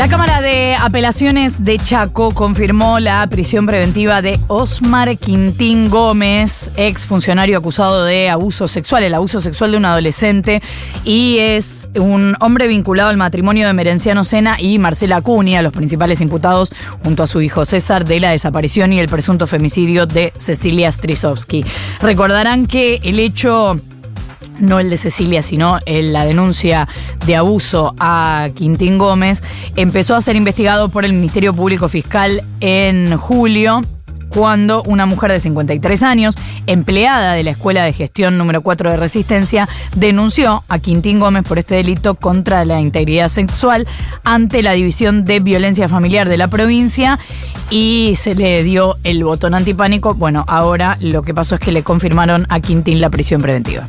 La Cámara de Apelaciones de Chaco confirmó la prisión preventiva de Osmar Quintín Gómez, ex funcionario acusado de abuso sexual, el abuso sexual de un adolescente, y es un hombre vinculado al matrimonio de Merenciano Sena y Marcela Acuña, los principales imputados junto a su hijo César de la desaparición y el presunto femicidio de Cecilia Strisovsky. Recordarán que el hecho no el de Cecilia, sino la denuncia de abuso a Quintín Gómez, empezó a ser investigado por el Ministerio Público Fiscal en julio cuando una mujer de 53 años, empleada de la Escuela de Gestión número 4 de Resistencia, denunció a Quintín Gómez por este delito contra la integridad sexual ante la División de Violencia Familiar de la provincia y se le dio el botón antipánico. Bueno, ahora lo que pasó es que le confirmaron a Quintín la prisión preventiva.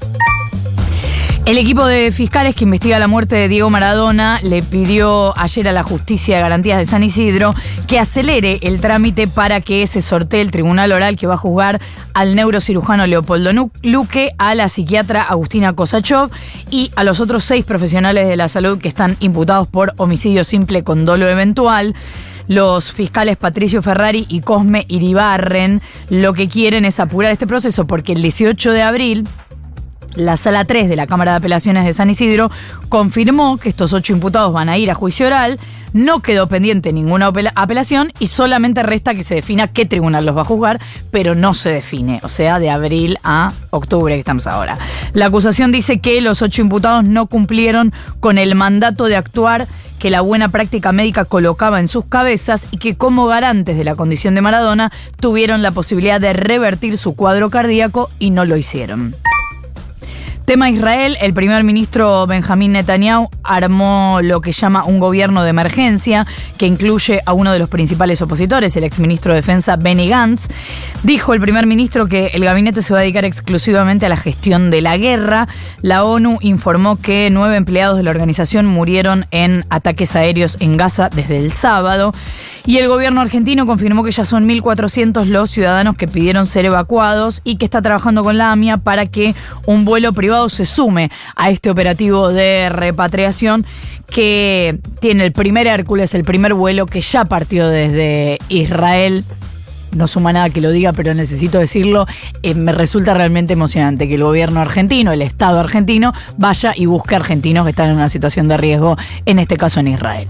El equipo de fiscales que investiga la muerte de Diego Maradona le pidió ayer a la Justicia de Garantías de San Isidro que acelere el trámite para que se sortee el tribunal oral que va a juzgar al neurocirujano Leopoldo Luque, a la psiquiatra Agustina Kosachov y a los otros seis profesionales de la salud que están imputados por homicidio simple con dolo eventual. Los fiscales Patricio Ferrari y Cosme Iribarren lo que quieren es apurar este proceso porque el 18 de abril la sala 3 de la Cámara de Apelaciones de San Isidro confirmó que estos ocho imputados van a ir a juicio oral, no quedó pendiente ninguna apela- apelación y solamente resta que se defina qué tribunal los va a juzgar, pero no se define, o sea, de abril a octubre que estamos ahora. La acusación dice que los ocho imputados no cumplieron con el mandato de actuar que la buena práctica médica colocaba en sus cabezas y que como garantes de la condición de Maradona tuvieron la posibilidad de revertir su cuadro cardíaco y no lo hicieron. Tema Israel, el primer ministro Benjamín Netanyahu armó lo que llama un gobierno de emergencia que incluye a uno de los principales opositores, el exministro de Defensa Benny Gantz. Dijo el primer ministro que el gabinete se va a dedicar exclusivamente a la gestión de la guerra. La ONU informó que nueve empleados de la organización murieron en ataques aéreos en Gaza desde el sábado. Y el gobierno argentino confirmó que ya son 1.400 los ciudadanos que pidieron ser evacuados y que está trabajando con la AMIA para que un vuelo privado se sume a este operativo de repatriación que tiene el primer Hércules, el primer vuelo que ya partió desde Israel. No suma nada que lo diga, pero necesito decirlo. Eh, me resulta realmente emocionante que el gobierno argentino, el Estado argentino, vaya y busque argentinos que están en una situación de riesgo, en este caso en Israel.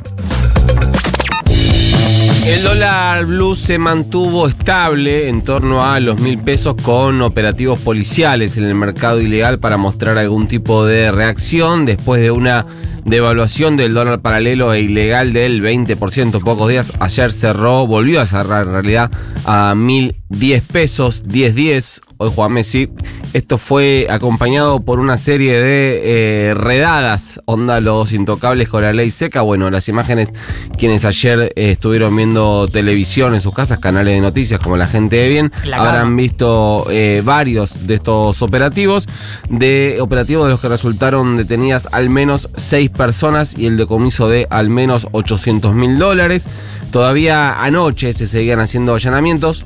El dólar blue se mantuvo estable en torno a los mil pesos con operativos policiales en el mercado ilegal para mostrar algún tipo de reacción después de una devaluación del dólar paralelo e ilegal del 20% pocos días. Ayer cerró, volvió a cerrar en realidad a 1010 pesos, 1010. Hoy Juan Messi. Esto fue acompañado por una serie de eh, redadas, onda los intocables con la ley seca. Bueno, las imágenes, quienes ayer eh, estuvieron viendo televisión en sus casas, canales de noticias como la gente de bien, habrán visto eh, varios de estos operativos, de operativos de los que resultaron detenidas al menos seis personas y el decomiso de al menos 800 mil dólares. Todavía anoche se seguían haciendo allanamientos.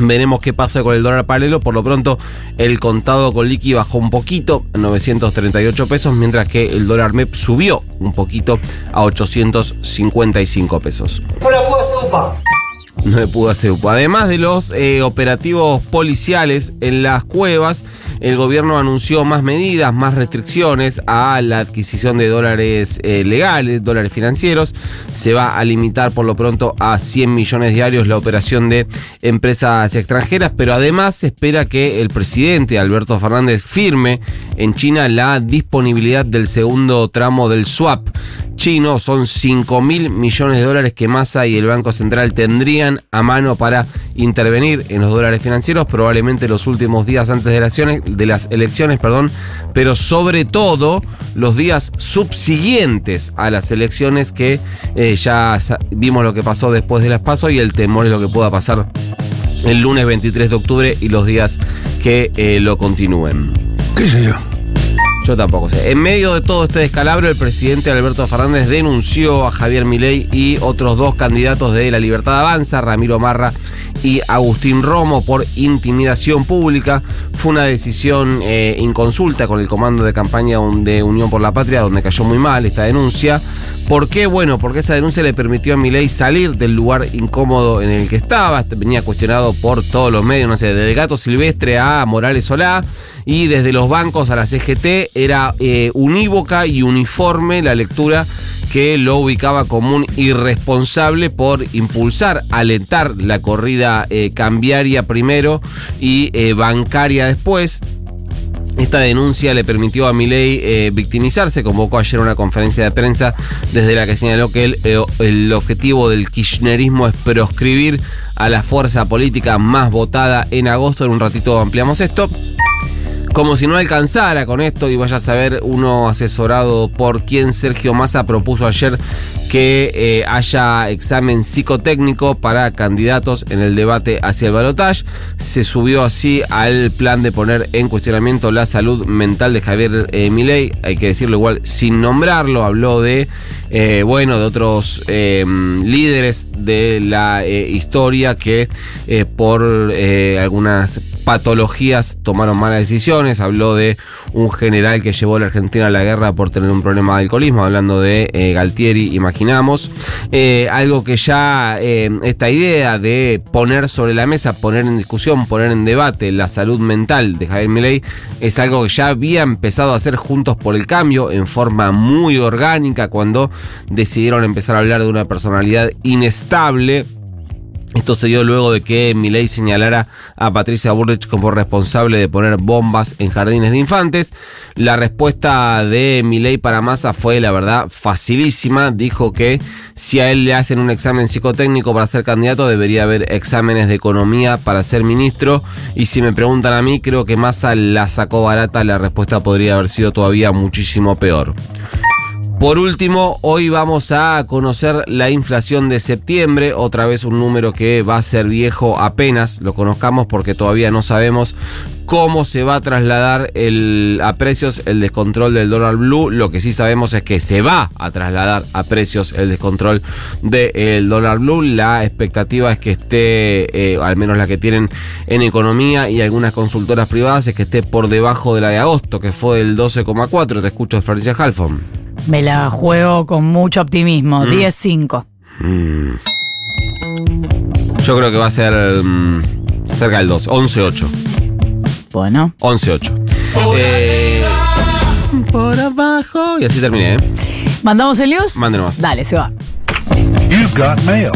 Veremos qué pasa con el dólar paralelo. Por lo pronto, el contado con liqui bajó un poquito, a 938 pesos, mientras que el dólar MEP subió un poquito a 855 pesos. No la puedo hacer upa. No le pudo hacer UPA. Además de los eh, operativos policiales en las cuevas, el gobierno anunció más medidas, más restricciones a la adquisición de dólares eh, legales, dólares financieros. Se va a limitar por lo pronto a 100 millones diarios la operación de empresas extranjeras, pero además se espera que el presidente Alberto Fernández firme en China la disponibilidad del segundo tramo del swap chino. Son 5 mil millones de dólares que Massa y el Banco Central tendrían a mano para intervenir en los dólares financieros, probablemente los últimos días antes de las elecciones, de las elecciones perdón, pero sobre todo los días subsiguientes a las elecciones que eh, ya vimos lo que pasó después de las PASO y el temor es lo que pueda pasar el lunes 23 de octubre y los días que eh, lo continúen. ¿Qué sé yo? Yo tampoco sé. En medio de todo este descalabro, el presidente Alberto Fernández denunció a Javier Milei y otros dos candidatos de La Libertad Avanza, Ramiro Marra y Agustín Romo, por intimidación pública. Fue una decisión eh, inconsulta con el comando de campaña de Unión por la Patria, donde cayó muy mal esta denuncia. ¿Por qué? Bueno, porque esa denuncia le permitió a Milei salir del lugar incómodo en el que estaba. Venía cuestionado por todos los medios, no sé, desde Gato Silvestre a Morales Solá y desde los bancos a la CGT era eh, unívoca y uniforme la lectura que lo ubicaba como un irresponsable por impulsar, alentar la corrida eh, cambiaria primero y eh, bancaria después. Esta denuncia le permitió a Milei eh, victimizarse. Convocó ayer una conferencia de prensa desde la que señaló que el, eh, el, objetivo del kirchnerismo es proscribir a la fuerza política más votada en agosto. En un ratito ampliamos esto. Como si no alcanzara con esto y vaya a saber uno asesorado por quien Sergio Massa propuso ayer que eh, haya examen psicotécnico para candidatos en el debate hacia el balotaje. Se subió así al plan de poner en cuestionamiento la salud mental de Javier eh, Milei, hay que decirlo igual sin nombrarlo, habló de eh, bueno, de otros eh, líderes de la eh, historia que por algunas patologías tomaron malas decisiones. Habló de un general que llevó a la Argentina a la guerra por tener un problema de alcoholismo, hablando de Galtieri, imaginamos. Eh, algo que ya eh, esta idea de poner sobre la mesa, poner en discusión, poner en debate la salud mental de Javier Milei es algo que ya había empezado a hacer Juntos por el Cambio en forma muy orgánica cuando decidieron empezar a hablar de una personalidad inestable esto se dio luego de que Milei señalara a Patricia Burrich como responsable de poner bombas en jardines de infantes. La respuesta de Milei para Massa fue, la verdad, facilísima. Dijo que si a él le hacen un examen psicotécnico para ser candidato, debería haber exámenes de economía para ser ministro. Y si me preguntan a mí, creo que Massa la sacó barata. La respuesta podría haber sido todavía muchísimo peor. Por último, hoy vamos a conocer la inflación de septiembre, otra vez un número que va a ser viejo apenas lo conozcamos porque todavía no sabemos cómo se va a trasladar a precios el descontrol del dólar blue. Lo que sí sabemos es que se va a trasladar a precios el descontrol del dólar blue. La expectativa es que esté, eh, al menos la que tienen en economía y algunas consultoras privadas, es que esté por debajo de la de agosto, que fue del 12,4. Te escucho, Florencia Halfon. Me la juego con mucho optimismo. 10-5. Mm. Yo creo que va a ser mm, cerca del 2, 11-8. Bueno. 11-8. Eh, por abajo. Y así terminé, ¿eh? ¿Mandamos el news? Mándenos. Dale, se va. You've got mail.